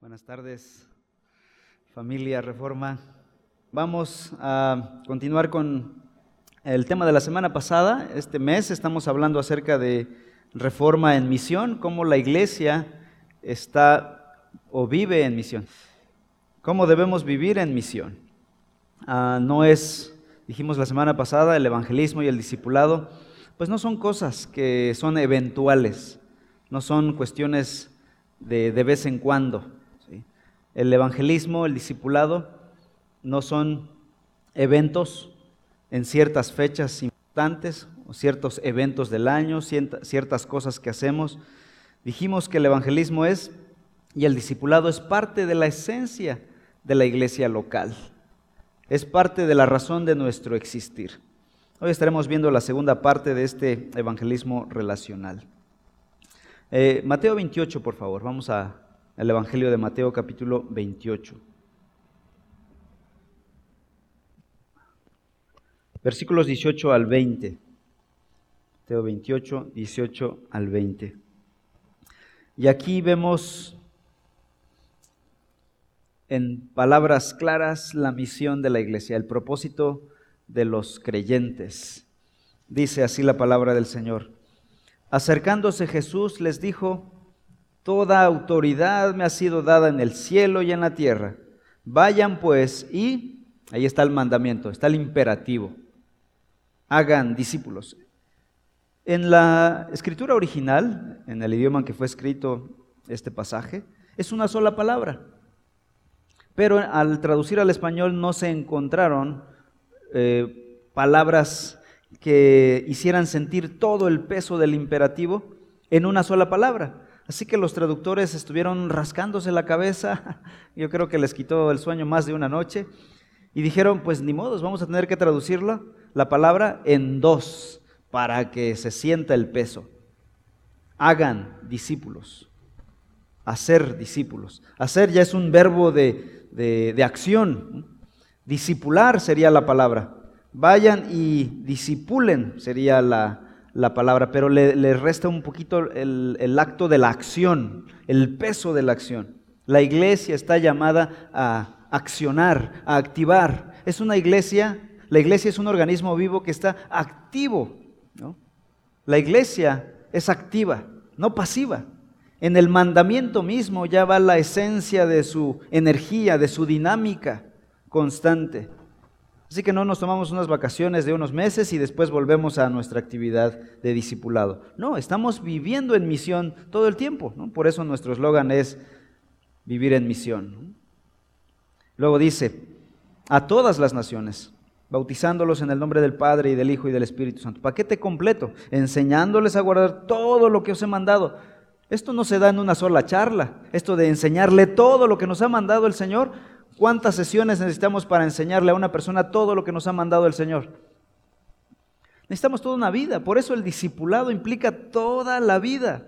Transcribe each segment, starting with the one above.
Buenas tardes, familia Reforma. Vamos a continuar con el tema de la semana pasada. Este mes estamos hablando acerca de Reforma en misión, cómo la iglesia está o vive en misión. ¿Cómo debemos vivir en misión? Ah, no es, dijimos la semana pasada, el evangelismo y el discipulado, pues no son cosas que son eventuales, no son cuestiones de, de vez en cuando el evangelismo, el discipulado, no son eventos en ciertas fechas importantes o ciertos eventos del año, ciertas cosas que hacemos. Dijimos que el evangelismo es y el discipulado es parte de la esencia de la iglesia local. Es parte de la razón de nuestro existir. Hoy estaremos viendo la segunda parte de este evangelismo relacional. Eh, Mateo 28, por favor, vamos a el Evangelio de Mateo capítulo 28. Versículos 18 al 20. Mateo 28, 18 al 20. Y aquí vemos en palabras claras la misión de la iglesia, el propósito de los creyentes. Dice así la palabra del Señor. Acercándose Jesús les dijo, Toda autoridad me ha sido dada en el cielo y en la tierra. Vayan pues y, ahí está el mandamiento, está el imperativo. Hagan discípulos. En la escritura original, en el idioma en que fue escrito este pasaje, es una sola palabra. Pero al traducir al español no se encontraron eh, palabras que hicieran sentir todo el peso del imperativo en una sola palabra. Así que los traductores estuvieron rascándose la cabeza, yo creo que les quitó el sueño más de una noche, y dijeron, pues ni modos, vamos a tener que traducirlo, la palabra en dos, para que se sienta el peso. Hagan discípulos, hacer discípulos. Hacer ya es un verbo de, de, acción, discipular sería la palabra. Vayan y disipulen sería la, la palabra, pero le, resta un poquito el, el, acto de la acción, el peso de la acción. La iglesia está llamada a accionar, a activar. Es una iglesia, la iglesia es un organismo vivo que está activo. ¿no? La iglesia es activa, no pasiva. En el mandamiento mismo ya va la esencia de su energía, de su dinámica constante. Así que no nos tomamos unas vacaciones de unos meses y después volvemos a nuestra actividad de discipulado. No, estamos viviendo en misión todo el tiempo. Por eso nuestro eslogan es vivir en misión. Luego dice, a todas las naciones, bautizándolos en el nombre del Padre y del Hijo y del Espíritu Santo. Paquete completo, enseñándoles a guardar todo lo que os he mandado. Esto no se da en una sola charla, esto de enseñarle todo lo que nos ha mandado el Señor ¿Cuántas sesiones necesitamos para enseñarle a una persona todo lo que nos ha mandado el Señor? Necesitamos toda una vida, por eso el discipulado implica toda la vida.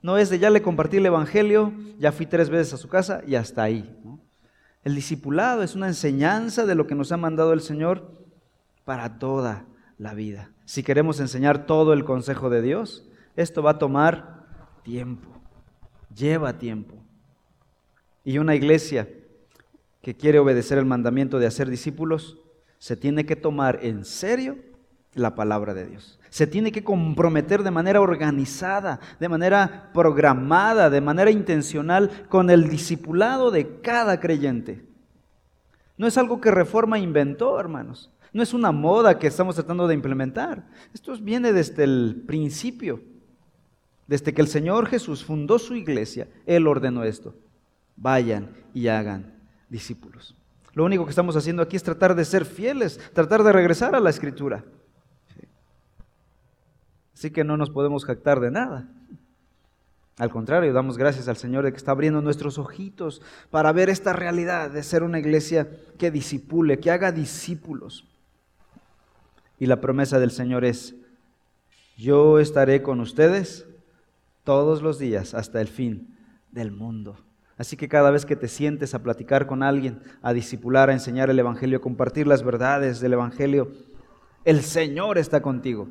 No es de ya le compartí el Evangelio, ya fui tres veces a su casa y hasta ahí. El discipulado es una enseñanza de lo que nos ha mandado el Señor para toda la vida. Si queremos enseñar todo el consejo de Dios, esto va a tomar tiempo, lleva tiempo. Y una iglesia que quiere obedecer el mandamiento de hacer discípulos, se tiene que tomar en serio la palabra de Dios. Se tiene que comprometer de manera organizada, de manera programada, de manera intencional con el discipulado de cada creyente. No es algo que Reforma inventó, hermanos. No es una moda que estamos tratando de implementar. Esto viene desde el principio. Desde que el Señor Jesús fundó su iglesia, Él ordenó esto. Vayan y hagan discípulos. Lo único que estamos haciendo aquí es tratar de ser fieles, tratar de regresar a la escritura. Así que no nos podemos jactar de nada. Al contrario, damos gracias al Señor de que está abriendo nuestros ojitos para ver esta realidad de ser una iglesia que disipule, que haga discípulos. Y la promesa del Señor es, yo estaré con ustedes todos los días hasta el fin del mundo. Así que cada vez que te sientes a platicar con alguien, a discipular, a enseñar el Evangelio, a compartir las verdades del Evangelio, el Señor está contigo,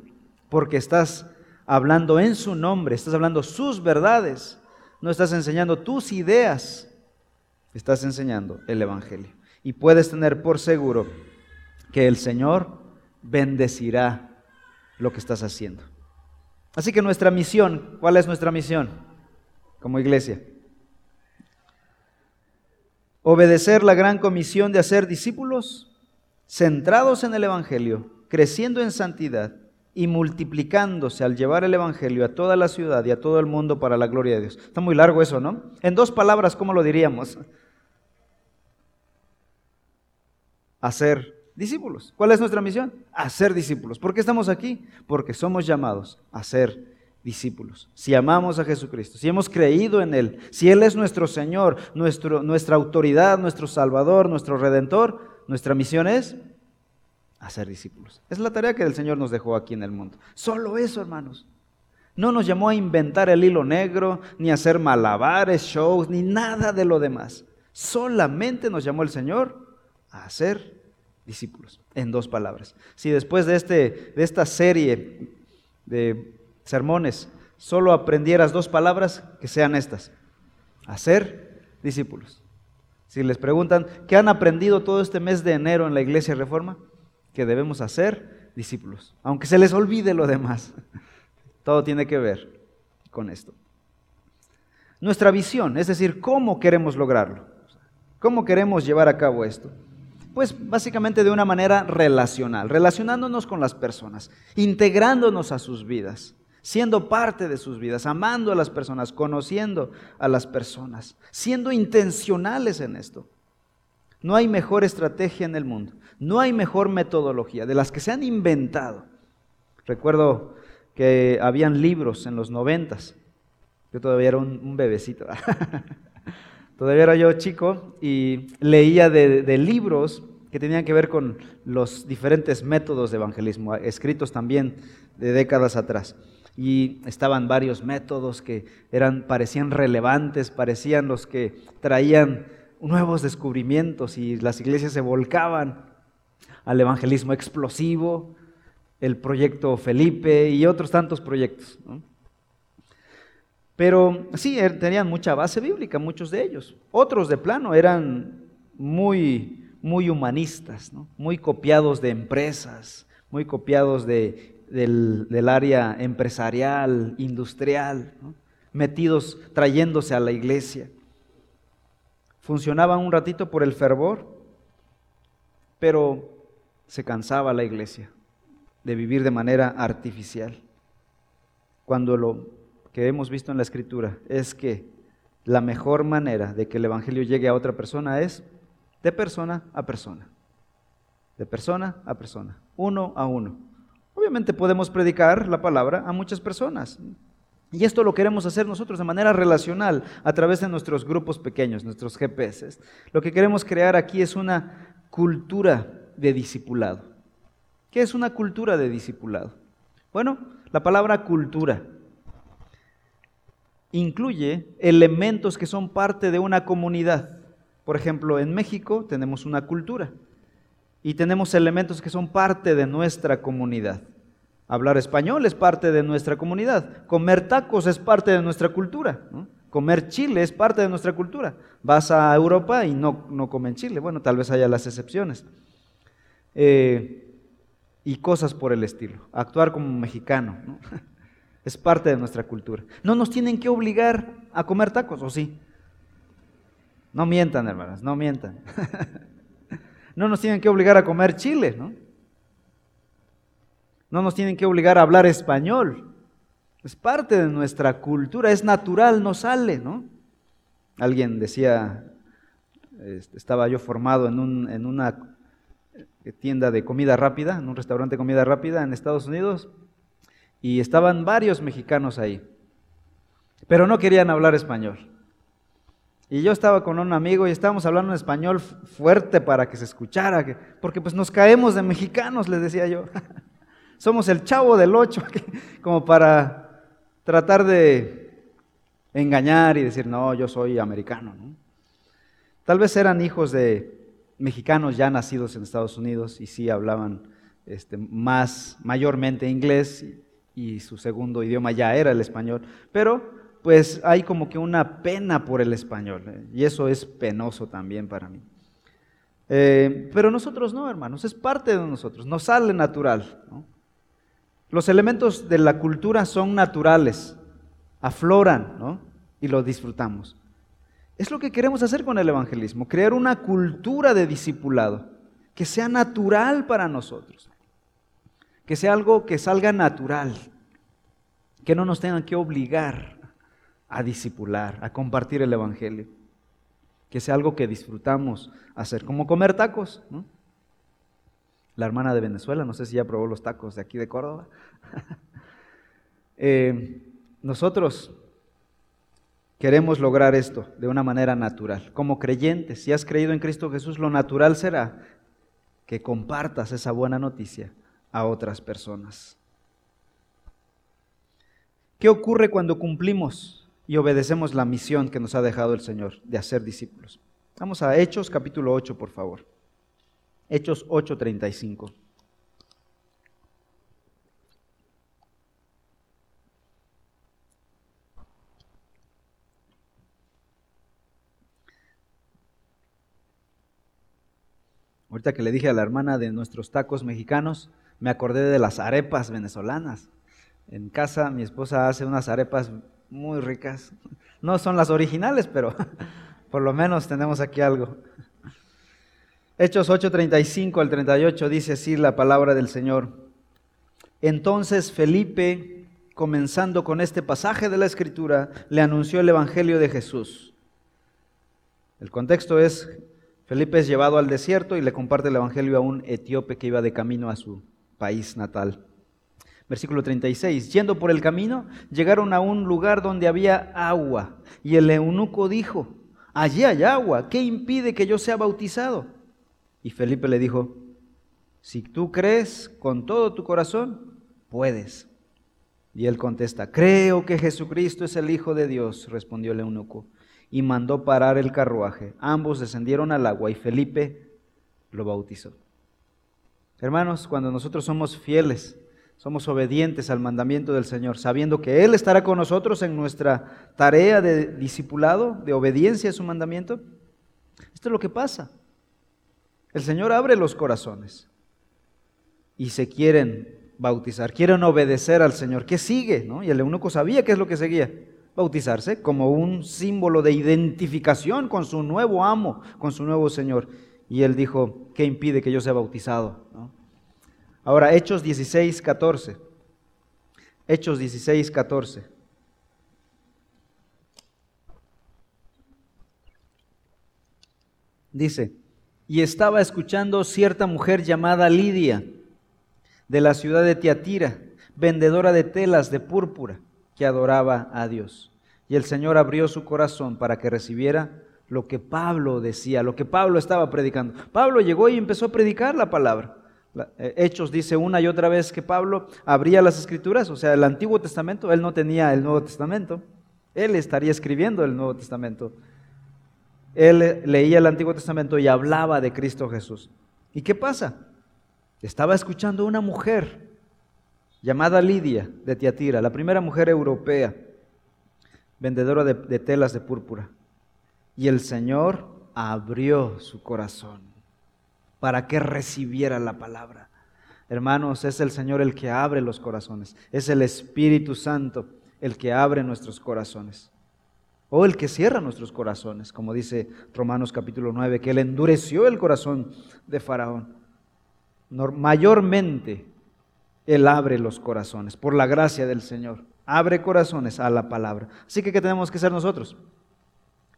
porque estás hablando en su nombre, estás hablando sus verdades, no estás enseñando tus ideas, estás enseñando el Evangelio. Y puedes tener por seguro que el Señor bendecirá lo que estás haciendo. Así que nuestra misión, ¿cuál es nuestra misión como iglesia? Obedecer la gran comisión de hacer discípulos centrados en el Evangelio, creciendo en santidad y multiplicándose al llevar el Evangelio a toda la ciudad y a todo el mundo para la gloria de Dios. Está muy largo eso, ¿no? En dos palabras, ¿cómo lo diríamos? Hacer discípulos. ¿Cuál es nuestra misión? Hacer discípulos. ¿Por qué estamos aquí? Porque somos llamados a ser discípulos. Si amamos a Jesucristo, si hemos creído en Él, si Él es nuestro Señor, nuestro, nuestra autoridad, nuestro Salvador, nuestro Redentor, nuestra misión es hacer discípulos. Es la tarea que el Señor nos dejó aquí en el mundo. Solo eso, hermanos. No nos llamó a inventar el hilo negro, ni a hacer malabares, shows, ni nada de lo demás. Solamente nos llamó el Señor a hacer discípulos, en dos palabras. Si después de, este, de esta serie de sermones solo aprendieras dos palabras, que sean estas, hacer discípulos. Si les preguntan, ¿qué han aprendido todo este mes de enero en la Iglesia Reforma? Que debemos hacer discípulos, aunque se les olvide lo demás. Todo tiene que ver con esto. Nuestra visión, es decir, cómo queremos lograrlo, cómo queremos llevar a cabo esto. Pues básicamente de una manera relacional, relacionándonos con las personas, integrándonos a sus vidas, siendo parte de sus vidas, amando a las personas, conociendo a las personas, siendo intencionales en esto. No hay mejor estrategia en el mundo, no hay mejor metodología de las que se han inventado. Recuerdo que habían libros en los noventas, yo todavía era un, bebecito, todavía era yo chico y leía de libros que tenían que ver con los diferentes métodos de evangelismo, escritos también de décadas atrás y estaban varios métodos que eran, parecían relevantes, parecían los que traían nuevos descubrimientos y las iglesias se volcaban al evangelismo explosivo, el proyecto Felipe y otros tantos proyectos. Pero sí, er, tenían mucha base bíblica, muchos de ellos. Otros de plano eran muy, muy humanistas, muy copiados de empresas, muy copiados de del, área empresarial, industrial, metidos, trayéndose a la iglesia. Funcionaban un ratito por el fervor, pero se cansaba la iglesia de vivir de manera artificial. Cuando lo que hemos visto en la escritura es que la mejor manera de que el Evangelio llegue a otra persona es de persona a persona. De persona a persona, uno a uno. Obviamente podemos predicar la palabra a muchas personas. Y esto lo queremos hacer nosotros de manera relacional, a través de nuestros grupos pequeños, nuestros GPS. Lo que queremos crear aquí es una cultura de discipulado. ¿Qué es una cultura de discipulado? Bueno, la palabra cultura incluye elementos que son parte de una comunidad. Por ejemplo, en México tenemos una cultura y tenemos elementos que son parte de nuestra comunidad. Hablar español es parte de nuestra comunidad. Comer tacos es parte de nuestra cultura. Comer chile es parte de nuestra cultura. Vas a Europa y no, no comen chile. Bueno, tal vez haya las excepciones. Eh, y cosas por el estilo. Actuar como mexicano. Es parte de nuestra cultura. No nos tienen que obligar a comer tacos, ¿o sí? No mientan, hermanas, no mientan. no nos tienen que obligar a comer chile, ¿no? No nos tienen que obligar a hablar español. Es parte de nuestra cultura, es natural, no sale, ¿no? Alguien decía, este, estaba yo formado en, en una tienda de comida rápida, en un restaurante de comida rápida en Estados Unidos, y estaban varios mexicanos ahí, pero no querían hablar español. Y yo estaba con un amigo y estábamos hablando en español fuerte para que se escuchara, porque pues nos caemos de mexicanos, les decía yo. Somos el chavo del ocho, como para tratar de engañar y decir, no, yo soy americano. Tal vez eran hijos de mexicanos ya nacidos en Estados Unidos y sí hablaban este, más, mayormente inglés y su segundo idioma ya era el español, pero pues hay como que una pena por el español, ¿eh? y eso es penoso también para mí. Eh, pero nosotros no, hermanos, es parte de nosotros, nos sale natural. Los elementos de la cultura son naturales, afloran ¿no? y los disfrutamos. Es lo que queremos hacer con el evangelismo, crear una cultura de discipulado que sea natural para nosotros, que sea algo que salga natural, que no nos tengan que obligar a discipular, a compartir el evangelio, que sea algo que disfrutamos hacer, como comer tacos. La hermana de Venezuela, no sé si ya probó los tacos de aquí de Córdoba. Eh, nosotros Queremos lograr esto de una manera natural. Como creyentes, si has creído en Cristo Jesús, lo natural será que compartas esa buena noticia a otras personas. ¿Qué ocurre cuando cumplimos y obedecemos la misión que nos ha dejado el Señor de hacer discípulos? Vamos a Hechos capítulo 8, por favor. Hechos 8:35. Ahorita que le dije a la hermana de nuestros tacos mexicanos, me acordé de las arepas venezolanas. En casa mi esposa hace unas arepas muy ricas. No son las originales, pero por lo menos tenemos aquí algo. Hechos 8:35 al 38 dice así la palabra del Señor. Entonces Felipe, comenzando con este pasaje de la Escritura, le anunció el Evangelio de Jesús. El contexto es Felipe es llevado al desierto y le comparte el Evangelio a un etíope que iba de camino a su país natal. Versículo 36. Yendo por el camino, llegaron a un lugar donde había agua. Y el eunuco dijo, allí hay agua, ¿qué impide que yo sea bautizado? Y Felipe le dijo, si tú crees con todo tu corazón, puedes. Y él contesta, creo que Jesucristo es el Hijo de Dios, respondió el eunuco y mandó parar el carruaje. Ambos descendieron al agua y Felipe lo bautizó. Hermanos, cuando nosotros somos fieles, somos obedientes al mandamiento del Señor, sabiendo que Él estará con nosotros en nuestra tarea de discipulado, de obediencia a su mandamiento, esto es lo que pasa. El Señor abre los corazones y se quieren bautizar, quieren obedecer al Señor. ¿Qué sigue? Y el eunuco sabía qué es lo que seguía bautizarse como un símbolo de identificación con su nuevo amo, con su nuevo Señor. Y él dijo, ¿qué impide que yo sea bautizado? Ahora, Hechos 16, 14. Hechos 16, 14. Dice, y estaba escuchando cierta mujer llamada Lidia, de la ciudad de Tiatira, vendedora de telas de púrpura que adoraba a Dios. Y el Señor abrió su corazón para que recibiera lo que Pablo decía, lo que Pablo estaba predicando. Pablo llegó y empezó a predicar la palabra. Eh, Hechos dice una y otra vez que Pablo abría las escrituras, o sea, el Antiguo Testamento, él no tenía el Nuevo Testamento, él estaría escribiendo el Nuevo Testamento. Él leía el Antiguo Testamento y hablaba de Cristo Jesús. ¿Y qué pasa? Estaba escuchando una mujer llamada Lidia de Tiatira, la primera mujer europea, vendedora de, telas de púrpura. Y el Señor abrió su corazón para que recibiera la palabra. Hermanos, es el Señor el que abre los corazones, es el Espíritu Santo el que abre nuestros corazones. O el que cierra nuestros corazones, como dice Romanos capítulo 9, que él endureció el corazón de Faraón. Mayormente él abre los corazones, por la gracia del Señor. Abre corazones a la palabra. Así que, ¿qué tenemos que ser nosotros?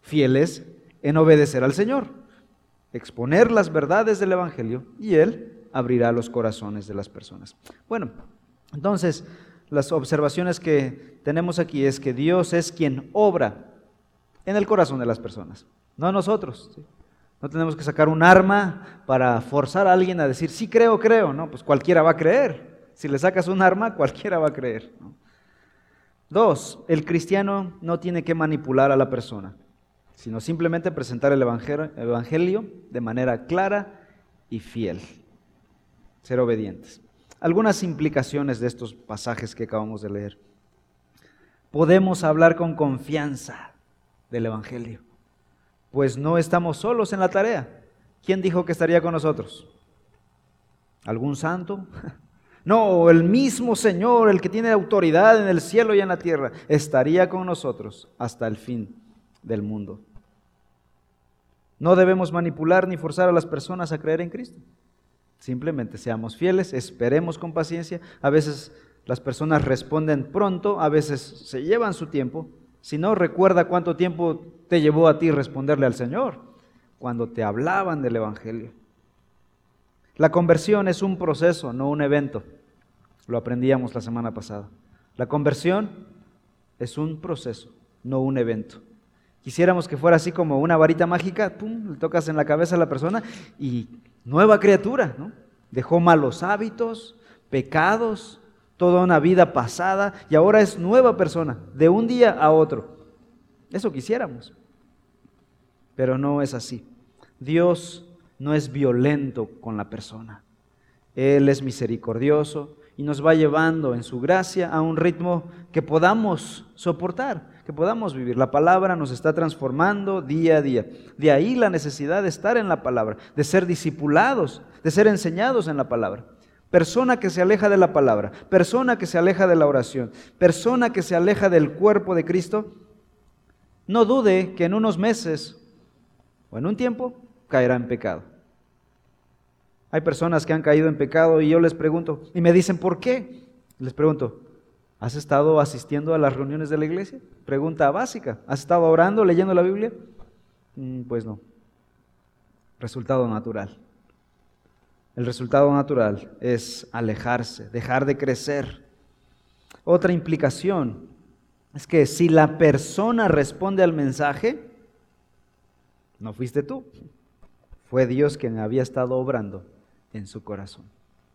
Fieles en obedecer al Señor, exponer las verdades del Evangelio y Él abrirá los corazones de las personas. Bueno, entonces, las observaciones que tenemos aquí es que Dios es quien obra en el corazón de las personas, no nosotros. No tenemos que sacar un arma para forzar a alguien a decir, sí creo, creo, no, pues cualquiera va a creer. Si le sacas un arma, cualquiera va a creer. Dos, el cristiano no tiene que manipular a la persona, sino simplemente presentar el evangelio de manera clara y fiel. Ser obedientes. Algunas implicaciones de estos pasajes que acabamos de leer. podemos hablar con confianza del Evangelio, pues no estamos solos en la tarea. ¿Quién dijo que estaría con nosotros? ¿Algún santo? No, el mismo Señor, el que tiene autoridad en el cielo y en la tierra, estaría con nosotros hasta el fin del mundo. No debemos manipular ni forzar a las personas a creer en Cristo. Simplemente seamos fieles, esperemos con paciencia. A veces las personas responden pronto, a veces se llevan su tiempo. Si no, recuerda cuánto tiempo te llevó a ti responderle al Señor cuando te hablaban del Evangelio. La conversión es un proceso, no un evento. Lo aprendíamos la semana pasada. La conversión es un proceso, no un evento. Quisiéramos que fuera así como una varita mágica, pum, le tocas en la cabeza a la persona y nueva criatura, ¿no? Dejó malos hábitos, pecados, toda una vida pasada y ahora es nueva persona, de un día a otro. Eso quisiéramos, pero no es así. Dios no es violento con la persona. Él es misericordioso y nos va llevando en su gracia a un ritmo que podamos soportar, que podamos vivir. La palabra nos está transformando día a día. De ahí la necesidad de estar en la palabra, de ser discipulados, de ser enseñados en la palabra. Persona que se aleja de la palabra, persona que se aleja de la oración, persona que se aleja del cuerpo de Cristo, no dude que en unos meses o en un tiempo caerá en pecado. Hay personas que han caído en pecado y yo les pregunto, y me dicen, ¿por qué? Les pregunto, ¿has estado asistiendo a las reuniones de la iglesia? Pregunta básica, ¿has estado orando, leyendo la Biblia? Mm, pues no. Resultado natural. El resultado natural es alejarse, dejar de crecer. Otra implicación es que si la persona responde al mensaje, no fuiste tú, fue Dios quien había estado obrando en su corazón.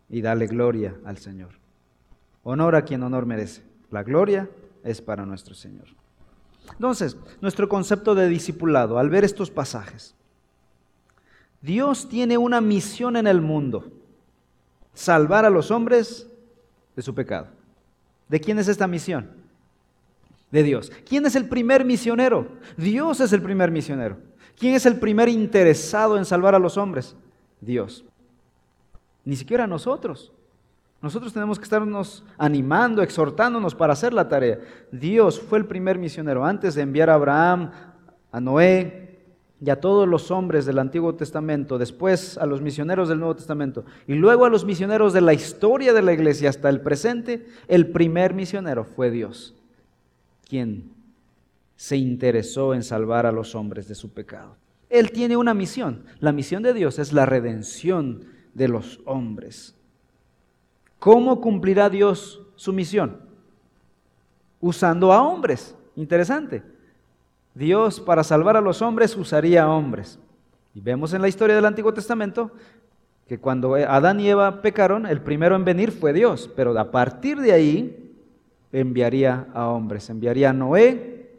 Y dale gloria al Señor. Honor a quien honor merece. La gloria es para nuestro Señor. Entonces, nuestro concepto de discipulado, al ver estos pasajes, Dios tiene una misión en el mundo, salvar a los hombres de su pecado. ¿De quién es esta misión? De Dios. ¿Quién es el primer misionero? Dios es el primer misionero. ¿Quién es el primer interesado en salvar a los hombres? Dios. Ni siquiera nosotros. Nosotros tenemos que estarnos animando, exhortándonos para hacer la tarea. Dios fue el primer misionero. Antes de enviar a Abraham, a Noé y a todos los hombres del Antiguo Testamento, después a los misioneros del Nuevo Testamento y luego a los misioneros de la historia de la iglesia hasta el presente, el primer misionero fue Dios, quien se interesó en salvar a los hombres de su pecado. Él tiene una misión. La misión de Dios es la redención de los hombres. ¿Cómo cumplirá Dios su misión? Usando a hombres. Interesante. Dios para salvar a los hombres usaría a hombres. Y vemos en la historia del Antiguo Testamento que cuando Adán y Eva pecaron, el primero en venir fue Dios, pero a partir de ahí enviaría a hombres, enviaría a Noé,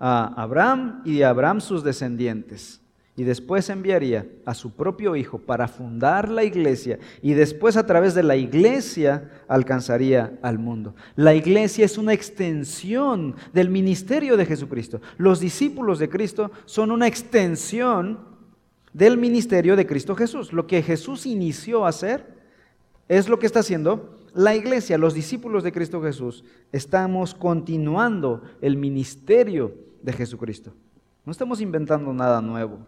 a Abraham y a Abraham sus descendientes. Y después enviaría a su propio hijo para fundar la iglesia. Y después a través de la iglesia alcanzaría al mundo. La iglesia es una extensión del ministerio de Jesucristo. Los discípulos de Cristo son una extensión del ministerio de Cristo Jesús. Lo que Jesús inició a hacer es lo que está haciendo la iglesia, los discípulos de Cristo Jesús. Estamos continuando el ministerio de Jesucristo. No estamos inventando nada nuevo.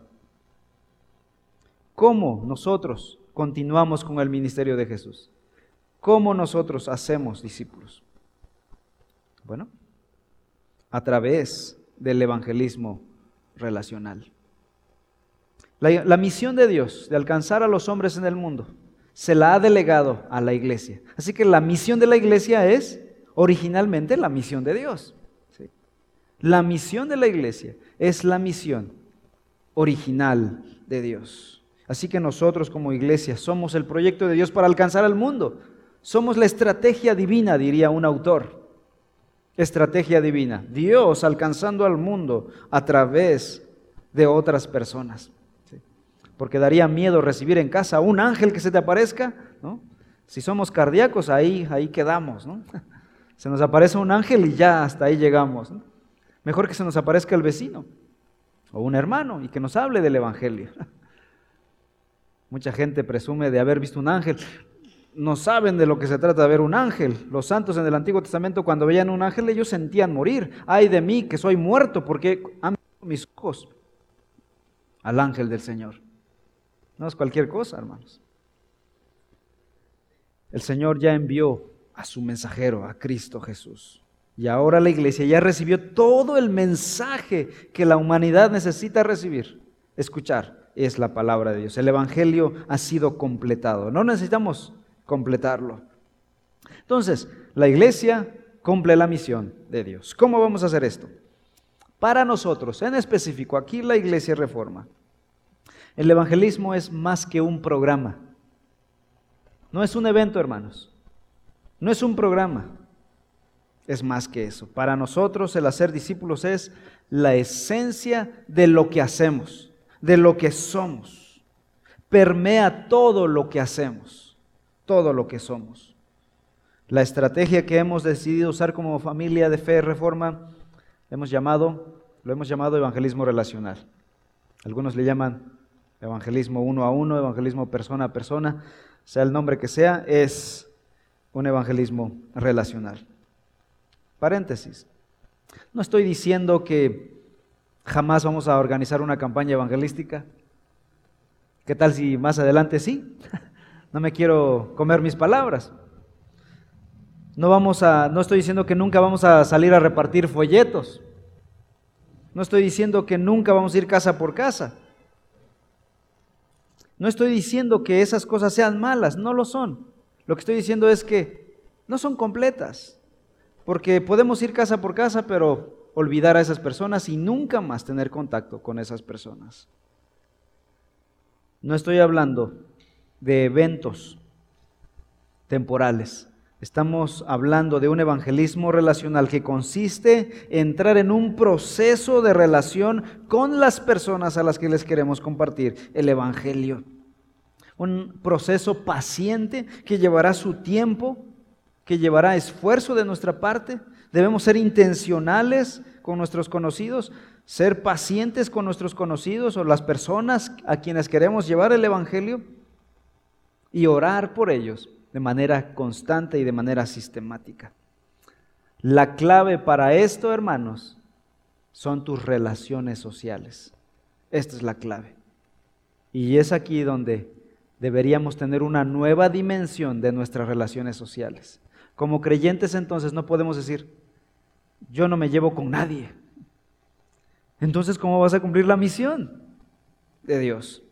¿Cómo nosotros continuamos con el ministerio de Jesús? ¿Cómo nosotros hacemos discípulos? Bueno, a través del evangelismo relacional. La, misión de Dios de alcanzar a los hombres en el mundo se la ha delegado a la iglesia. Así que la misión de la iglesia es originalmente la misión de Dios. La misión de la iglesia es la misión original de Dios. Así que nosotros como iglesia somos el proyecto de Dios para alcanzar al mundo. Somos la estrategia divina, diría un autor. Estrategia divina. Dios alcanzando al mundo a través de otras personas. Porque daría miedo recibir en casa a un ángel que se te aparezca, ¿no? Si somos cardíacos, ahí, ahí quedamos, ¿no? Se nos aparece un ángel y ya hasta ahí llegamos. Mejor que se nos aparezca el vecino o un hermano y que nos hable del Evangelio. Mucha gente presume de haber visto un ángel. No saben de lo que se trata de ver un ángel. Los santos en el Antiguo Testamento cuando veían un ángel ellos sentían morir. Ay de mí que soy muerto porque han visto mis ojos al ángel del Señor. No es cualquier cosa, hermanos. El Señor ya envió a su mensajero, a Cristo Jesús. Y ahora la iglesia ya recibió todo el mensaje que la humanidad necesita recibir. Escuchar es la palabra de Dios. El Evangelio ha sido completado. No necesitamos completarlo. Entonces, la iglesia cumple la misión de Dios. ¿Cómo vamos a hacer esto? Para nosotros, en específico, aquí la iglesia reforma. El evangelismo es más que un programa. No es un evento, hermanos. No es un programa, es más que eso. Para nosotros el hacer discípulos es la esencia de lo que hacemos, de lo que somos. Permea todo lo que hacemos, todo lo que somos. La estrategia que hemos decidido usar como familia de fe y reforma hemos llamado, lo hemos llamado evangelismo relacional. Algunos le llaman evangelismo uno a uno, evangelismo persona a persona, sea el nombre que sea, es un evangelismo relacional. Paréntesis. No estoy diciendo que jamás vamos a organizar una campaña evangelística. ¿Qué tal si más adelante sí? No me quiero comer mis palabras. No vamos a no estoy diciendo que nunca vamos a salir a repartir folletos. No estoy diciendo que nunca vamos a ir casa por casa. No estoy diciendo que esas cosas sean malas, no lo son. Lo que estoy diciendo es que no son completas, porque podemos ir casa por casa, pero olvidar a esas personas y nunca más tener contacto con esas personas. No estoy hablando de eventos temporales. Estamos hablando de un evangelismo relacional que consiste en entrar en un proceso de relación con las personas a las que les queremos compartir el Evangelio un proceso paciente que llevará su tiempo, que llevará esfuerzo de nuestra parte. Debemos ser intencionales con nuestros conocidos, ser pacientes con nuestros conocidos o las personas a quienes queremos llevar el Evangelio y orar por ellos de manera constante y de manera sistemática. La clave para esto, hermanos, son tus relaciones sociales. Esta es la clave. Y es aquí donde deberíamos tener una nueva dimensión de nuestras relaciones sociales. Como creyentes entonces no podemos decir, yo no me llevo con nadie. Entonces, ¿cómo vas a cumplir la misión de Dios?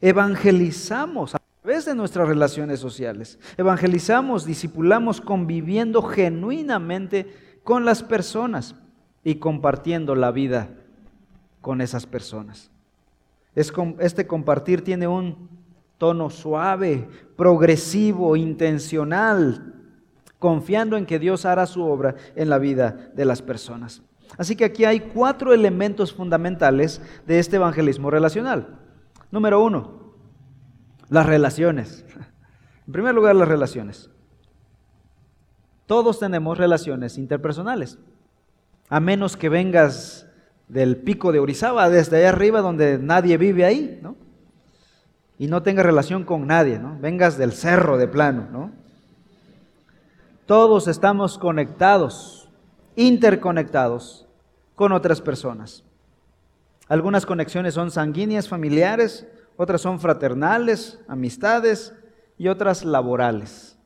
Evangelizamos a través de nuestras relaciones sociales. Evangelizamos, discipulamos conviviendo genuinamente con las personas y compartiendo la vida con esas personas. este compartir tiene un tono suave, progresivo, intencional, confiando en que Dios hará su obra en la vida de las personas. Así que aquí hay cuatro elementos fundamentales de este evangelismo relacional. Número uno, las relaciones. En primer lugar, las relaciones. Todos tenemos relaciones interpersonales, a menos que vengas del pico de Orizaba, desde allá arriba donde nadie vive ahí, ¿no? y no tengas relación con nadie, ¿no? Vengas del cerro de plano, ¿no? Todos estamos conectados, interconectados con otras personas. Algunas conexiones son sanguíneas, familiares, otras son fraternales, amistades y otras laborales.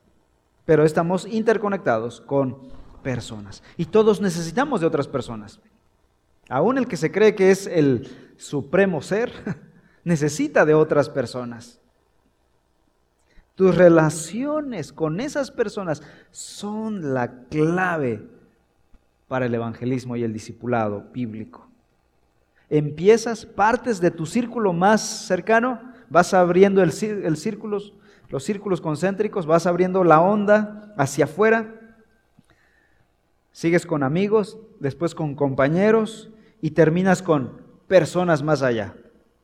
Pero estamos interconectados con personas. Y todos necesitamos de otras personas. Aún el que se cree que es el supremo ser, necesita de otras personas. Tus relaciones con esas personas son la clave para el evangelismo y el discipulado bíblico. Empiezas, partes de tu círculo más cercano, vas abriendo el, el círculo, los círculos concéntricos, vas abriendo la onda hacia afuera, sigues con amigos, después con compañeros y terminas con personas más allá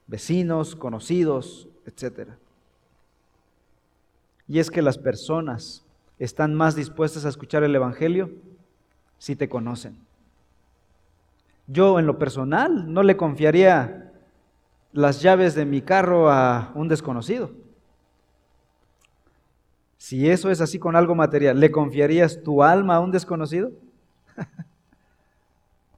vecinos, conocidos, etc. Y es que las personas están más dispuestas a escuchar el Evangelio si te conocen. Yo en lo personal no le confiaría las llaves de mi carro a un desconocido. Si eso es así con algo material, ¿le confiarías tu alma a un desconocido?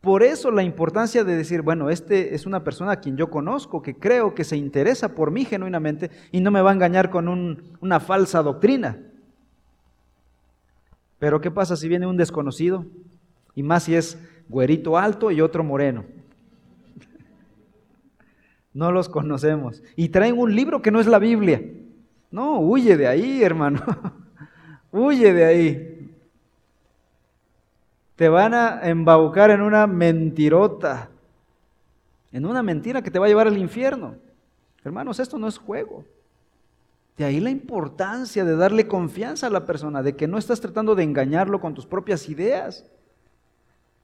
Por eso la importancia de decir, bueno, este es una persona a quien yo conozco, que creo que se interesa por mí genuinamente y no me va a engañar con una falsa doctrina. Pero ¿qué pasa si viene un desconocido? Y más si es güerito alto y otro moreno. No los conocemos. Y traen un libro que no es la Biblia. No, huye de ahí, hermano. huye de ahí. Te van a embaucar en una mentirota. En una mentira que te va a llevar al infierno. Hermanos, esto no es juego. De ahí la importancia de darle confianza a la persona, de que no estás tratando de engañarlo con tus propias ideas.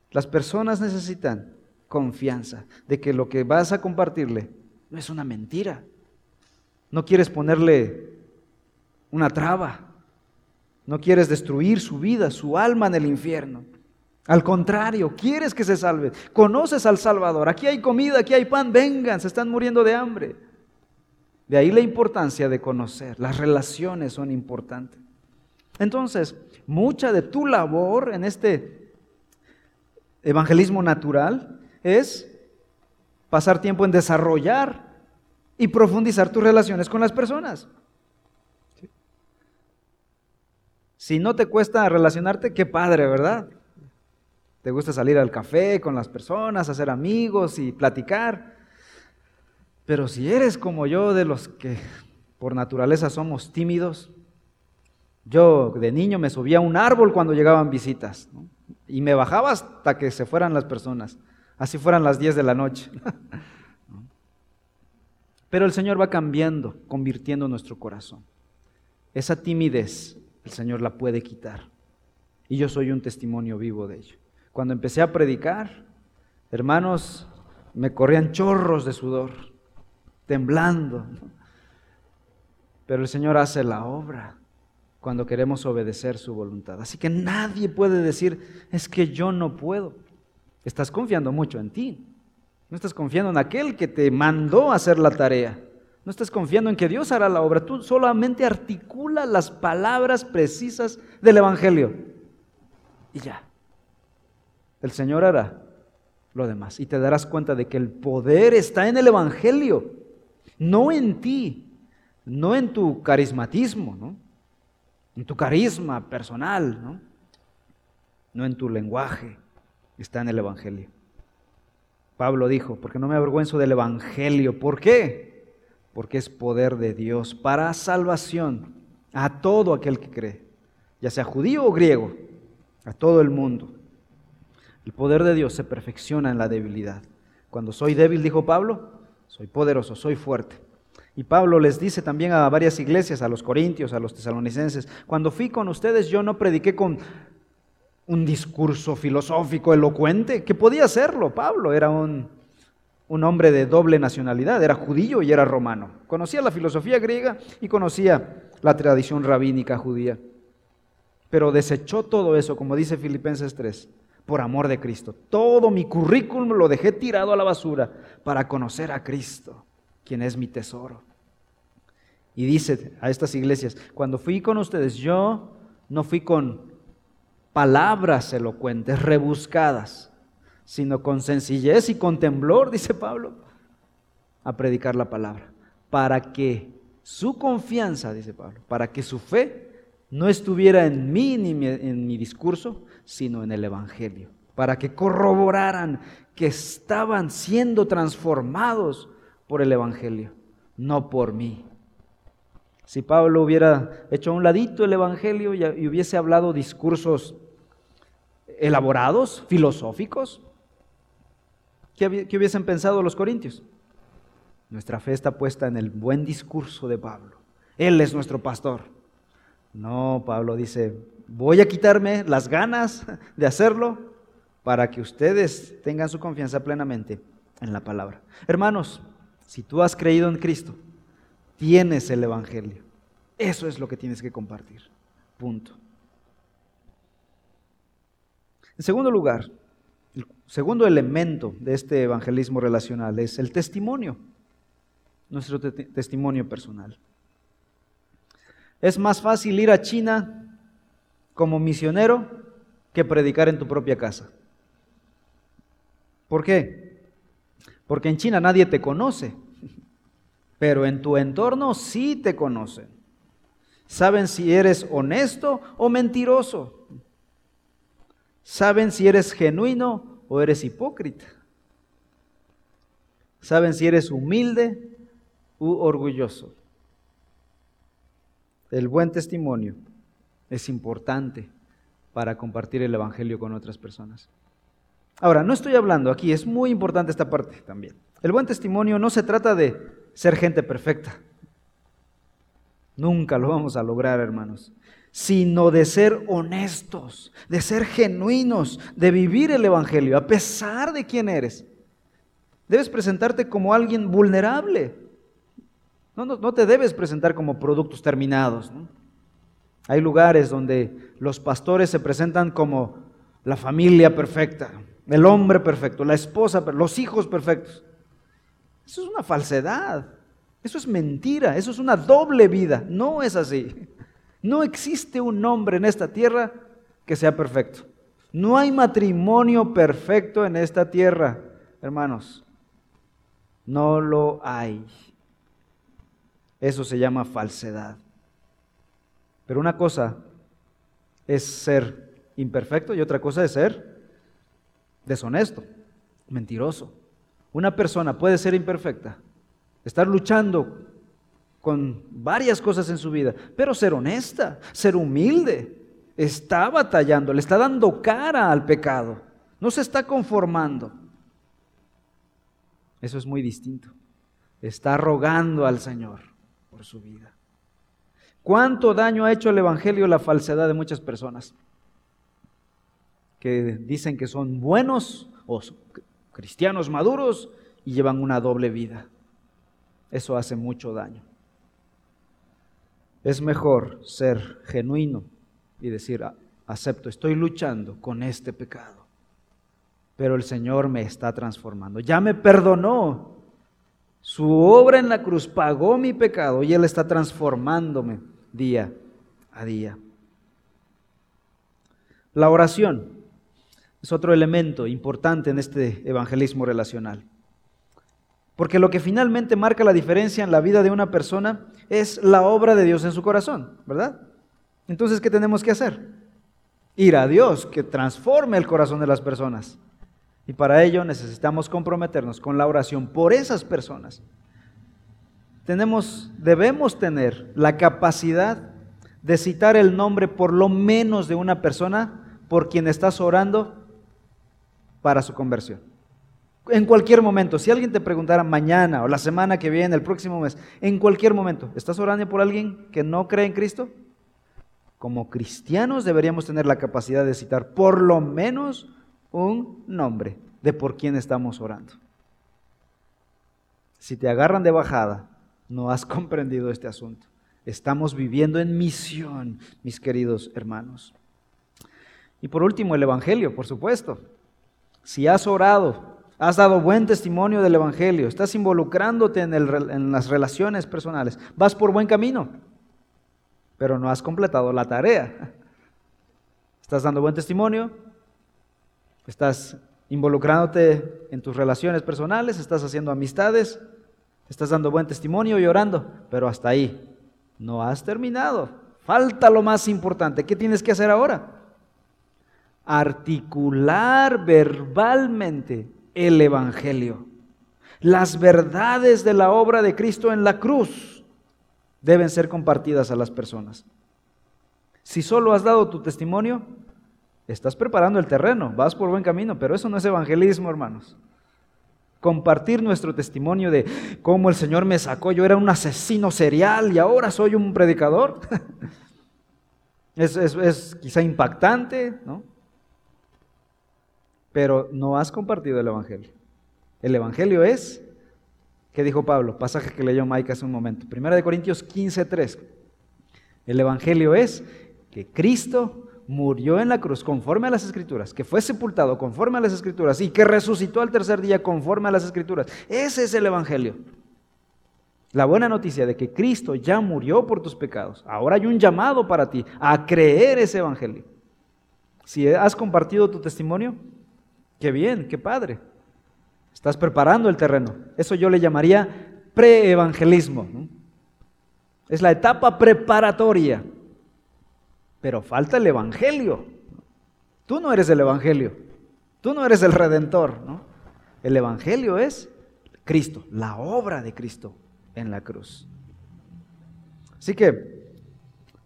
Las personas necesitan confianza de que lo que vas a compartirle no es una mentira. No quieres ponerle una traba. No quieres destruir su vida, su alma en el infierno. Al contrario, quieres que se salve. Conoces al Salvador. Aquí hay comida, aquí hay pan. Vengan, se están muriendo de hambre. De ahí la importancia de conocer. Las relaciones son importantes. Entonces, mucha de tu labor en este evangelismo natural es pasar tiempo en desarrollar y profundizar tus relaciones con las personas. Si no te cuesta relacionarte, qué padre, ¿verdad? Te gusta salir al café con las personas, hacer amigos y platicar. Pero si eres como yo, de los que por naturaleza somos tímidos, yo de niño me subía a un árbol cuando llegaban visitas y me bajaba hasta que se fueran las personas, así fueran las 10 de la noche. Pero el Señor va cambiando, convirtiendo nuestro corazón. Esa timidez el Señor la puede quitar. Y yo soy un testimonio vivo de ello. Cuando empecé a predicar, hermanos, me corrían chorros de sudor, temblando. Pero el Señor hace la obra cuando queremos obedecer su voluntad. Así que nadie puede decir, es que yo no puedo. Estás confiando mucho en ti. No estás confiando en aquel que te mandó a hacer la tarea. No estás confiando en que Dios hará la obra, tú solamente articula las palabras precisas del Evangelio. Y ya. El Señor hará lo demás. Y te darás cuenta de que el poder está en el Evangelio, no en ti, no en tu carismatismo, ¿no? en tu carisma personal, ¿no? no en tu lenguaje, está en el Evangelio. Pablo dijo, porque no me avergüenzo del Evangelio. ¿Por qué? porque es poder de Dios para salvación a todo aquel que cree, ya sea judío o griego, a todo el mundo. El poder de Dios se perfecciona en la debilidad. Cuando soy débil, dijo Pablo, soy poderoso, soy fuerte. Y Pablo les dice también a varias iglesias, a los corintios, a los tesalonicenses, cuando fui con ustedes yo no prediqué con un discurso filosófico elocuente, que podía hacerlo, Pablo era un un hombre de doble nacionalidad, era judío y era romano. Conocía la filosofía griega y conocía la tradición rabínica judía. Pero desechó todo eso, como dice Filipenses 3, por amor de Cristo. Todo mi currículum lo dejé tirado a la basura para conocer a Cristo, quien es mi tesoro. Y dice a estas iglesias, cuando fui con ustedes, yo no fui con palabras elocuentes, rebuscadas sino con sencillez y con temblor, dice Pablo, a predicar la palabra, para que su confianza, dice Pablo, para que su fe no estuviera en mí ni en mi discurso, sino en el Evangelio, para que corroboraran que estaban siendo transformados por el Evangelio, no por mí. Si Pablo hubiera hecho a un ladito el Evangelio y hubiese hablado discursos elaborados, filosóficos, ¿Qué, hubiesen pensado los corintios? Nuestra fe está puesta en el buen discurso de Pablo. Él es nuestro pastor. No, Pablo dice, voy a quitarme las ganas de hacerlo para que ustedes tengan su confianza plenamente en la palabra. Hermanos, si tú has creído en Cristo, tienes el Evangelio. Eso es lo que tienes que compartir. Punto. En segundo lugar, el segundo elemento de este evangelismo relacional es el testimonio, nuestro testimonio personal. Es más fácil ir a China como misionero que predicar en tu propia casa. ¿Por qué? Porque en China nadie te conoce, pero en tu entorno sí te conocen. Saben si eres honesto o mentiroso. Saben si eres genuino o eres hipócrita. Saben si eres humilde u orgulloso. El buen testimonio es importante para compartir el Evangelio con otras personas. Ahora, no estoy hablando aquí, es muy importante esta parte también. El buen testimonio no se trata de ser gente perfecta. Nunca lo vamos a lograr, hermanos. Sino de ser honestos, de ser genuinos, de vivir el Evangelio a pesar de quién eres. Debes presentarte como alguien vulnerable, no, te debes presentar como productos terminados. Hay lugares donde los pastores se presentan como la familia perfecta, el hombre perfecto, la esposa, los hijos perfectos. Eso es una falsedad. Eso es mentira. Eso es una doble vida. No es así. No existe un hombre en esta tierra que sea perfecto. No hay matrimonio perfecto en esta tierra, hermanos. No lo hay. Eso se llama falsedad. Pero una cosa es ser imperfecto y otra cosa es ser deshonesto, mentiroso. Una persona puede ser imperfecta, estar luchando con varias cosas en su vida, pero ser honesta, ser humilde, está batallando, le está dando cara al pecado, no se está conformando. Eso es muy distinto. Está rogando al Señor su vida. ¿Cuánto daño ha hecho el Evangelio la falsedad de muchas personas? Que dicen que son buenos o cristianos maduros y llevan una doble vida. Eso hace mucho daño. Es mejor ser genuino y decir, ah, acepto, estoy luchando con este pecado, pero el Señor me está transformando. Ya me perdonó, su obra en la cruz pagó mi pecado y Él está transformándome día a día. La oración es otro elemento importante en este evangelismo relacional. Porque lo que finalmente marca la diferencia en la vida de una persona es la obra de Dios en su corazón, ¿verdad? Entonces, ¿qué tenemos que hacer? Ir a Dios, que transforme el corazón de las personas. Y para ello necesitamos comprometernos con la oración por esas personas. Tenemos, debemos tener la capacidad de citar el nombre por lo menos de una persona por quien estás orando para su conversión. En cualquier momento, si alguien te preguntara mañana o la semana que viene, el próximo mes, en cualquier momento, ¿estás orando por alguien que no cree en Cristo? Como cristianos deberíamos tener la capacidad de citar por lo menos un nombre de por quién estamos orando. Si te agarran de bajada, no has comprendido este asunto. Estamos viviendo en misión, mis queridos hermanos. Y por último, el Evangelio, por supuesto. Si has orado, has dado buen testimonio del Evangelio, estás involucrándote en, en las relaciones personales, vas por buen camino, pero no has completado la tarea. Estás dando buen testimonio, Estás involucrándote en tus relaciones personales, estás haciendo amistades, estás dando buen testimonio y orando, pero hasta ahí no has terminado. Falta lo más importante. ¿Qué tienes que hacer ahora? Articular verbalmente el Evangelio. Las verdades de la obra de Cristo en la cruz deben ser compartidas a las personas. Si solo has dado tu testimonio, Estás preparando el terreno, vas por buen camino, pero eso no es evangelismo, hermanos. Compartir nuestro testimonio de cómo el Señor me sacó, yo era un asesino serial y ahora soy un predicador. es, es quizá impactante, ¿no? Pero no has compartido el Evangelio. El Evangelio es, ¿qué dijo Pablo? Pasaje que leyó Mike hace un momento. Primera de Corintios 15, 3. El Evangelio es que Cristo murió en la cruz conforme a las escrituras, que fue sepultado conforme a las escrituras y que resucitó al tercer día conforme a las escrituras. Ese es el Evangelio. La buena noticia de que Cristo ya murió por tus pecados. Ahora hay un llamado para ti a creer ese Evangelio. Si has compartido tu testimonio, qué bien, qué padre. Estás preparando el terreno. Eso yo le llamaría preevangelismo. Es la etapa preparatoria. Pero falta el Evangelio. Tú no eres el Evangelio. Tú no eres el Redentor. El Evangelio es Cristo, la obra de Cristo en la cruz. Así que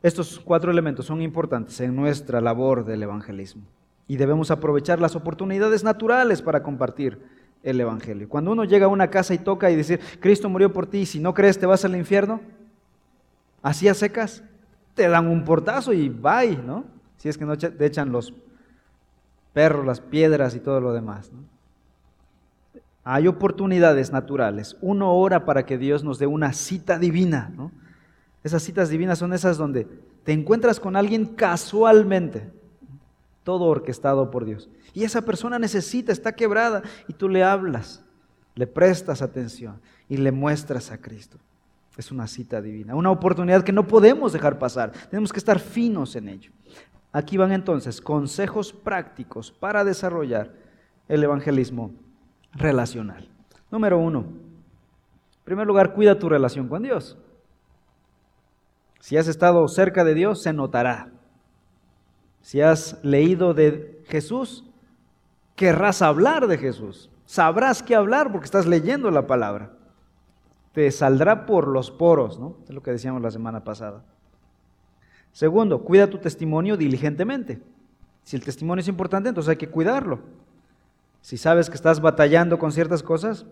estos cuatro elementos son importantes en nuestra labor del evangelismo y debemos aprovechar las oportunidades naturales para compartir el evangelio. Cuando uno llega a una casa y toca y dice, Cristo murió por ti y si no crees te vas al infierno, así a secas, te dan un portazo y bye, ¿no? Si es que no te echan los perros, las piedras y todo lo demás. Hay oportunidades naturales. Uno ora para que Dios nos dé una cita divina. ¿no? Esas citas divinas son esas donde te encuentras con alguien casualmente, todo orquestado por Dios. Y esa persona necesita, está quebrada, y tú le hablas, le prestas atención y le muestras a Cristo. Es una cita divina, una oportunidad que no podemos dejar pasar. Tenemos que estar finos en ello. Aquí van entonces consejos prácticos para desarrollar el evangelismo relacional. Número uno, en primer lugar, cuida tu relación con Dios. Si has estado cerca de Dios, se notará. Si has leído de Jesús, querrás hablar de Jesús. Sabrás qué hablar porque estás leyendo la palabra. Te saldrá por los poros, ¿no? Es lo que decíamos la semana pasada. Segundo, cuida tu testimonio diligentemente. Si el testimonio es importante, entonces hay que cuidarlo. Si sabes que estás batallando con ciertas cosas,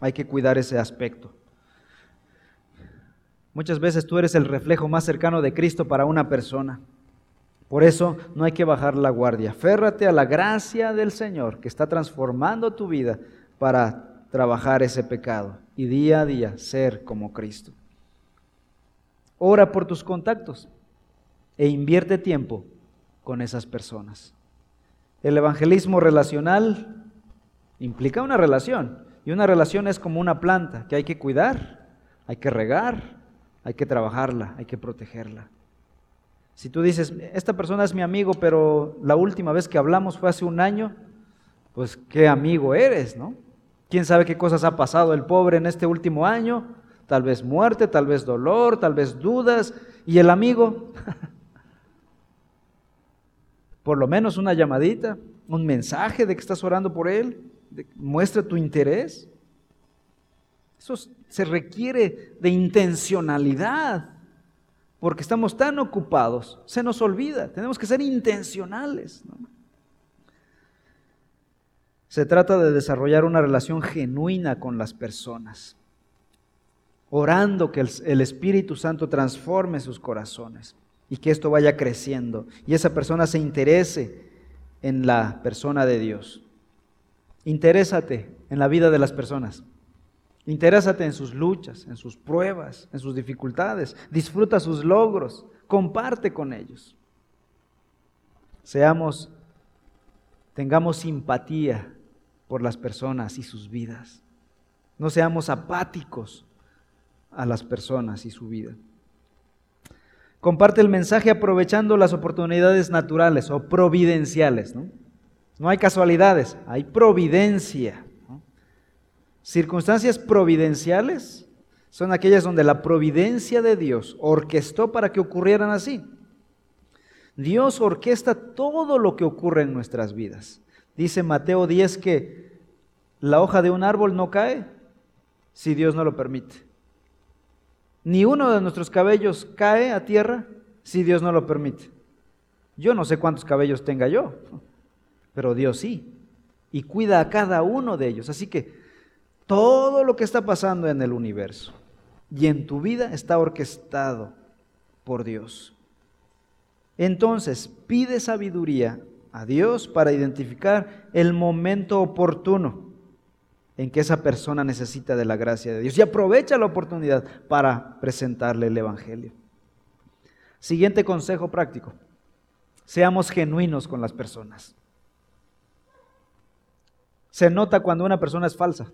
hay que cuidar ese aspecto. Muchas veces tú eres el reflejo más cercano de Cristo para una persona. Por eso no hay que bajar la guardia. Férrate a la gracia del Señor que está transformando tu vida para trabajar ese pecado y día a día ser como Cristo. Ora por tus contactos e invierte tiempo con esas personas. El evangelismo relacional implica una relación. Y una relación es como una planta que hay que cuidar, hay que regar, hay que trabajarla, hay que protegerla. Si tú dices, esta persona es mi amigo, pero la última vez que hablamos fue hace un año, pues qué amigo eres, ¿no? ¿Quién sabe qué cosas ha pasado el pobre en este último año? Tal vez muerte, tal vez dolor, tal vez dudas. ¿Y el amigo? por lo menos una llamadita, un mensaje de que estás orando por él, muestra tu interés. Eso se requiere de intencionalidad, porque estamos tan ocupados, se nos olvida, tenemos que ser intencionales. Se trata de desarrollar una relación genuina con las personas, orando que el Espíritu Santo transforme sus corazones y que esto vaya creciendo y esa persona se interese en la persona de Dios. Interésate en la vida de las personas. Interésate en sus luchas, en sus pruebas, en sus dificultades. Disfruta sus logros. Comparte con ellos. Seamos, tengamos simpatía por las personas y sus vidas. No seamos apáticos a las personas y su vida. Comparte el mensaje aprovechando las oportunidades naturales o providenciales. No, hay casualidades, hay providencia. Circunstancias providenciales son aquellas donde la providencia de Dios orquestó para que ocurrieran así. Dios orquesta todo lo que ocurre en nuestras vidas. Dice Mateo 10 que la hoja de un árbol no cae si Dios no lo permite. Ni uno de nuestros cabellos cae a tierra si Dios no lo permite. Yo no sé cuántos cabellos tenga yo, pero Dios sí. Y cuida a cada uno de ellos. Así que todo lo que está pasando en el universo y en tu vida está orquestado por Dios. Entonces, pide sabiduría a Dios para identificar el momento oportuno en que esa persona necesita de la gracia de Dios y aprovecha la oportunidad para presentarle el Evangelio. Siguiente consejo práctico. Seamos genuinos con las personas. Se nota cuando una persona es falsa.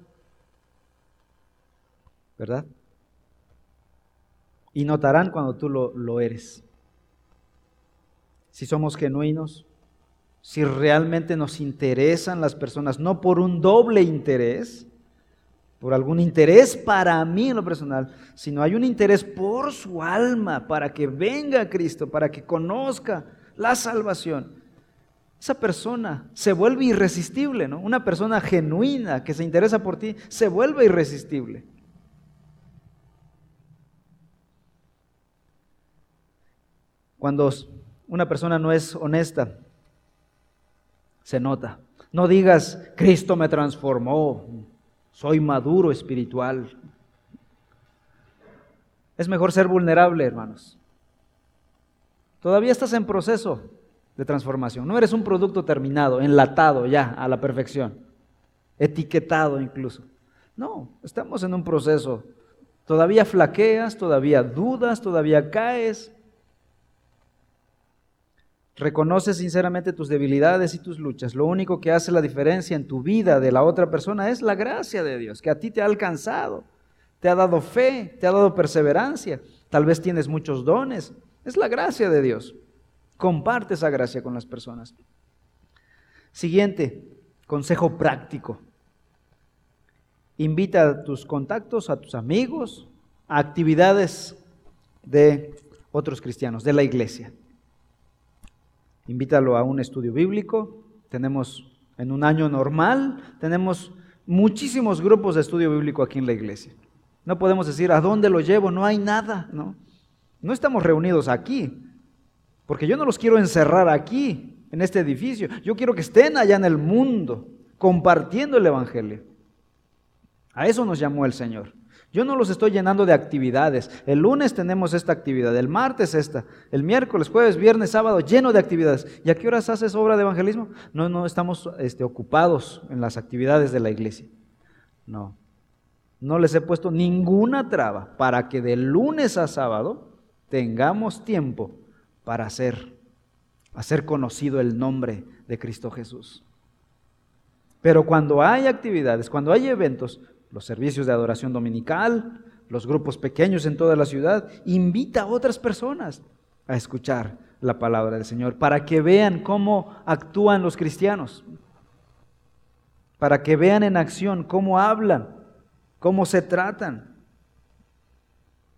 ¿Verdad? Y notarán cuando tú lo, lo eres. Si somos genuinos, si realmente nos interesan las personas, no por un doble interés, por algún interés para mí en lo personal, sino hay un interés por su alma, para que venga a Cristo, para que conozca la salvación. Esa persona se vuelve irresistible, ¿no? Una persona genuina que se interesa por ti se vuelve irresistible. Cuando una persona no es honesta, se nota. No digas, Cristo me transformó, soy maduro espiritual. Es mejor ser vulnerable, hermanos. Todavía estás en proceso de transformación. No eres un producto terminado, enlatado ya a la perfección, etiquetado incluso. No, estamos en un proceso. Todavía flaqueas, todavía dudas, todavía caes, Reconoce sinceramente tus debilidades y tus luchas. Lo único que hace la diferencia en tu vida de la otra persona es la gracia de Dios, que a ti te ha alcanzado, te ha dado fe, te ha dado perseverancia. Tal vez tienes muchos dones. Es la gracia de Dios. Comparte esa gracia con las personas. Siguiente, consejo práctico. Invita a tus contactos, a tus amigos, a actividades de otros cristianos, de la iglesia invítalo a un estudio bíblico. Tenemos en un año normal, tenemos muchísimos grupos de estudio bíblico aquí en la iglesia. No podemos decir, ¿a dónde lo llevo? No hay nada, ¿no? No estamos reunidos aquí, porque yo no los quiero encerrar aquí, en este edificio. Yo quiero que estén allá en el mundo, compartiendo el Evangelio. A eso nos llamó el Señor. Yo no los estoy llenando de actividades. El lunes tenemos esta actividad, el martes esta, el miércoles, jueves, viernes, sábado, lleno de actividades. ¿Y a qué horas haces obra de evangelismo? No, no estamos este, ocupados en las actividades de la iglesia. No. No les he puesto ninguna traba para que de lunes a sábado tengamos tiempo para hacer, hacer conocido el nombre de Cristo Jesús. Pero cuando hay actividades, cuando hay eventos, los servicios de adoración dominical, los grupos pequeños en toda la ciudad. Invita a otras personas a escuchar la palabra del Señor para que vean cómo actúan los cristianos, para que vean en acción cómo hablan, cómo se tratan.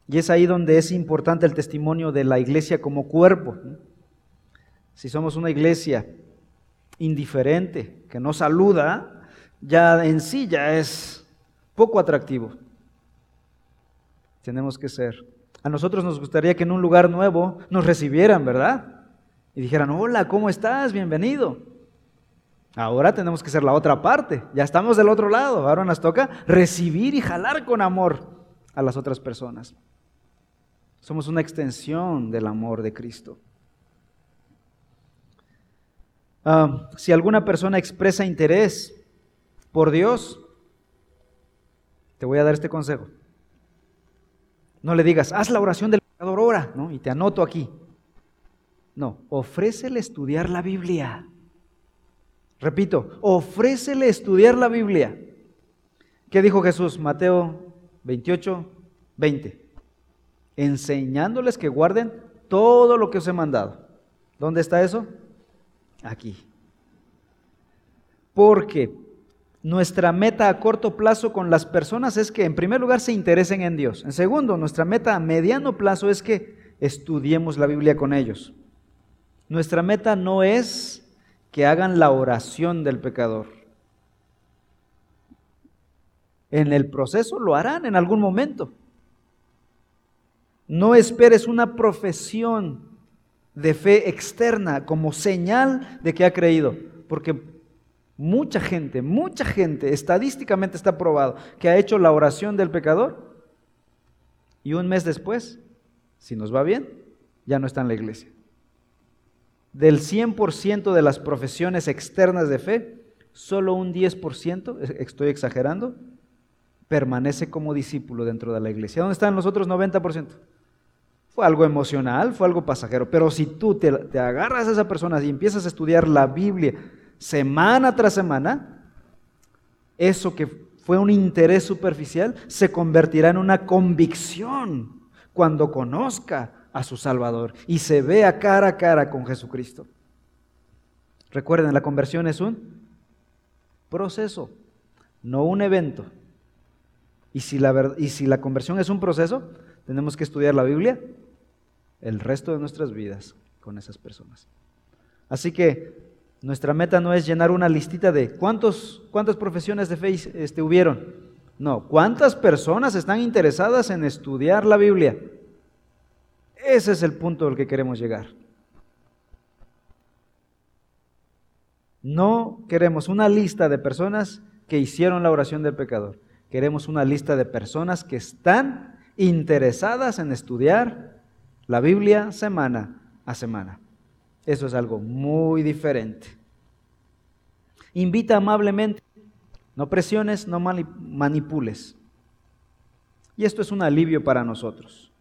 Y es ahí donde es importante el testimonio de la iglesia como cuerpo. Si somos una iglesia indiferente, que no saluda, ya en sí ya es poco atractivo. Tenemos que ser. A nosotros nos gustaría que en un lugar nuevo nos recibieran, ¿verdad? Y dijeran, hola, ¿cómo estás? Bienvenido. Ahora tenemos que ser la otra parte. Ya estamos del otro lado. Ahora nos toca recibir y jalar con amor a las otras personas. Somos una extensión del amor de Cristo. Ah, si alguna persona expresa interés por Dios, te voy a dar este consejo. No le digas, haz la oración del pecador, ora, ¿no? Y te anoto aquí. No, ofrécele estudiar la Biblia. Repito, ofrécele estudiar la Biblia. ¿Qué dijo Jesús? Mateo 28, 20. Enseñándoles que guarden todo lo que os he mandado. ¿Dónde está eso? Aquí. Porque nuestra meta a corto plazo con las personas es que en primer lugar se interesen en Dios. En segundo, nuestra meta a mediano plazo es que estudiemos la Biblia con ellos. Nuestra meta no es que hagan la oración del pecador. En el proceso lo harán en algún momento. No esperes una profesión de fe externa como señal de que ha creído, porque Mucha gente, mucha gente, estadísticamente está probado, que ha hecho la oración del pecador y un mes después, si nos va bien, ya no está en la iglesia. Del 100% de las profesiones externas de fe, solo un 10%, estoy exagerando, permanece como discípulo dentro de la iglesia. ¿Dónde están los otros 90%? fue algo emocional, fue algo pasajero. Pero si tú te, agarras a esa persona y empiezas a estudiar la Biblia semana tras semana, eso que fue un interés superficial se convertirá en una convicción cuando conozca a su Salvador y se vea cara a cara con Jesucristo. Recuerden, la conversión es un proceso, no un evento. Y si la, y si la conversión es un proceso, tenemos que estudiar la Biblia el resto de nuestras vidas con esas personas. Así que nuestra meta no es llenar una listita de cuántos, cuántas profesiones de fe este, hubieron. No, cuántas personas están interesadas en estudiar la Biblia. Ese es el punto al que queremos llegar. No queremos una lista de personas que hicieron la oración del pecador. Queremos una lista de personas que están interesadas en estudiar la Biblia semana a semana. Eso es algo muy diferente. Invita amablemente, no presiones, no manipules. Y esto es un alivio para nosotros,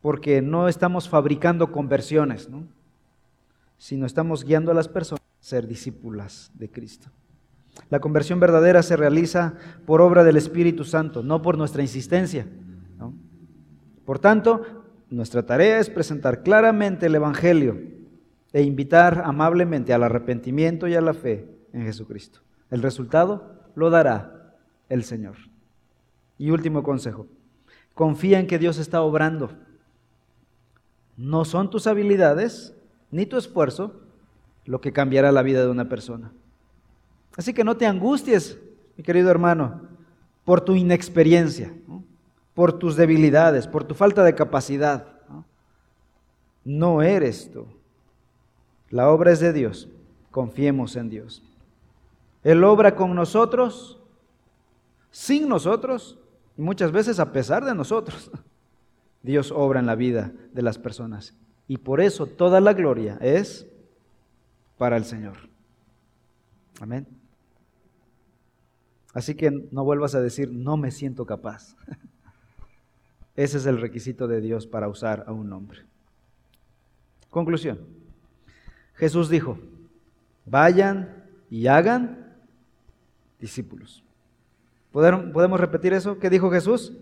porque no estamos fabricando conversiones, ¿no? sino estamos guiando a las personas a ser discípulas de Cristo. La conversión verdadera se realiza por obra del Espíritu Santo, no por nuestra insistencia. Por tanto, nuestra tarea es presentar claramente el Evangelio e invitar amablemente al arrepentimiento y a la fe en Jesucristo. El resultado lo dará el Señor. Y último consejo, confía en que Dios está obrando. No son tus habilidades ni tu esfuerzo lo que cambiará la vida de una persona. Así que no te angusties, mi querido hermano, por tu inexperiencia por tus debilidades, por tu falta de capacidad. No, eres tú. La obra es de Dios. Confiemos en Dios. Él obra con nosotros, sin nosotros y muchas veces a pesar de nosotros. Dios obra en la vida de las personas. Y por eso toda la gloria es para el Señor. Amén. Así que no vuelvas a decir, no me siento capaz. Ese es el requisito de Dios para usar a un hombre. Conclusión. Jesús dijo, vayan y hagan discípulos. ¿Podemos repetir eso? ¿Qué dijo Jesús?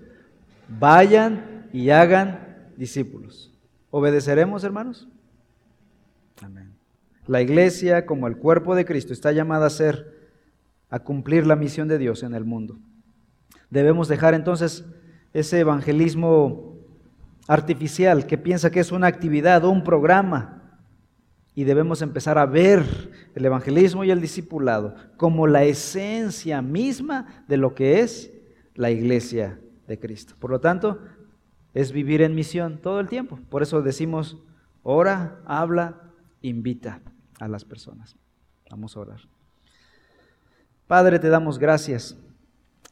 Vayan y hagan discípulos. ¿Obedeceremos, hermanos? Amén. La iglesia, como el cuerpo de Cristo, está llamada a ser, a cumplir la misión de Dios en el mundo. Debemos dejar entonces ese evangelismo artificial que piensa que es una actividad o un programa. Y debemos empezar a ver el evangelismo y el discipulado como la esencia misma de lo que es la iglesia de Cristo. Por lo tanto, es vivir en misión todo el tiempo. Por eso decimos, ora, habla, invita a las personas. Vamos a orar. Padre, te damos gracias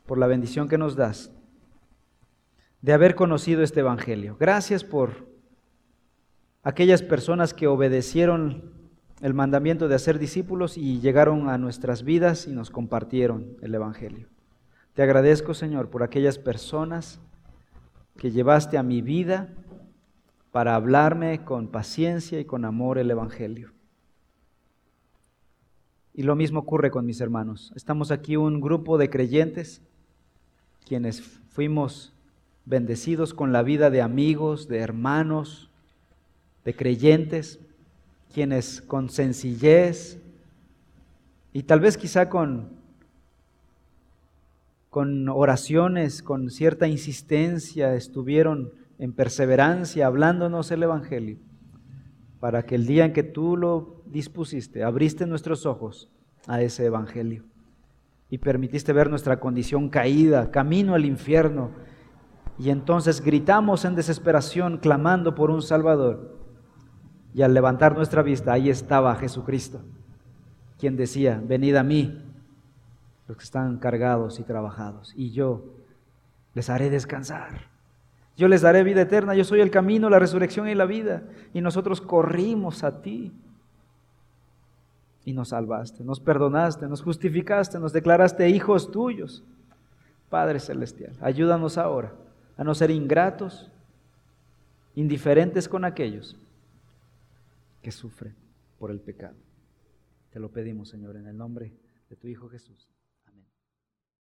por la bendición que nos das de haber conocido este Evangelio. Gracias por aquellas personas que obedecieron el mandamiento de hacer discípulos y llegaron a nuestras vidas y nos compartieron el Evangelio. Te agradezco, Señor, por aquellas personas que llevaste a mi vida para hablarme con paciencia y con amor el Evangelio. Y lo mismo ocurre con mis hermanos. Estamos aquí un grupo de creyentes quienes fuimos bendecidos con la vida de amigos, de hermanos, de creyentes, quienes con sencillez y tal vez quizá con, con oraciones, con cierta insistencia, estuvieron en perseverancia hablándonos el Evangelio, para que el día en que tú lo dispusiste, abriste nuestros ojos a ese Evangelio y permitiste ver nuestra condición caída, camino al infierno, y entonces gritamos en desesperación clamando por un Salvador. Y al levantar nuestra vista, ahí estaba Jesucristo, quien decía, venid a mí, los que están cargados y trabajados, y yo les haré descansar. Yo les daré vida eterna, yo soy el camino, la resurrección y la vida. Y nosotros corrimos a ti. Y nos salvaste, nos perdonaste, nos justificaste, nos declaraste hijos tuyos. Padre Celestial, ayúdanos ahora a no ser ingratos, indiferentes con aquellos que sufren por el pecado. Te lo pedimos, Señor, en el nombre de tu Hijo Jesús.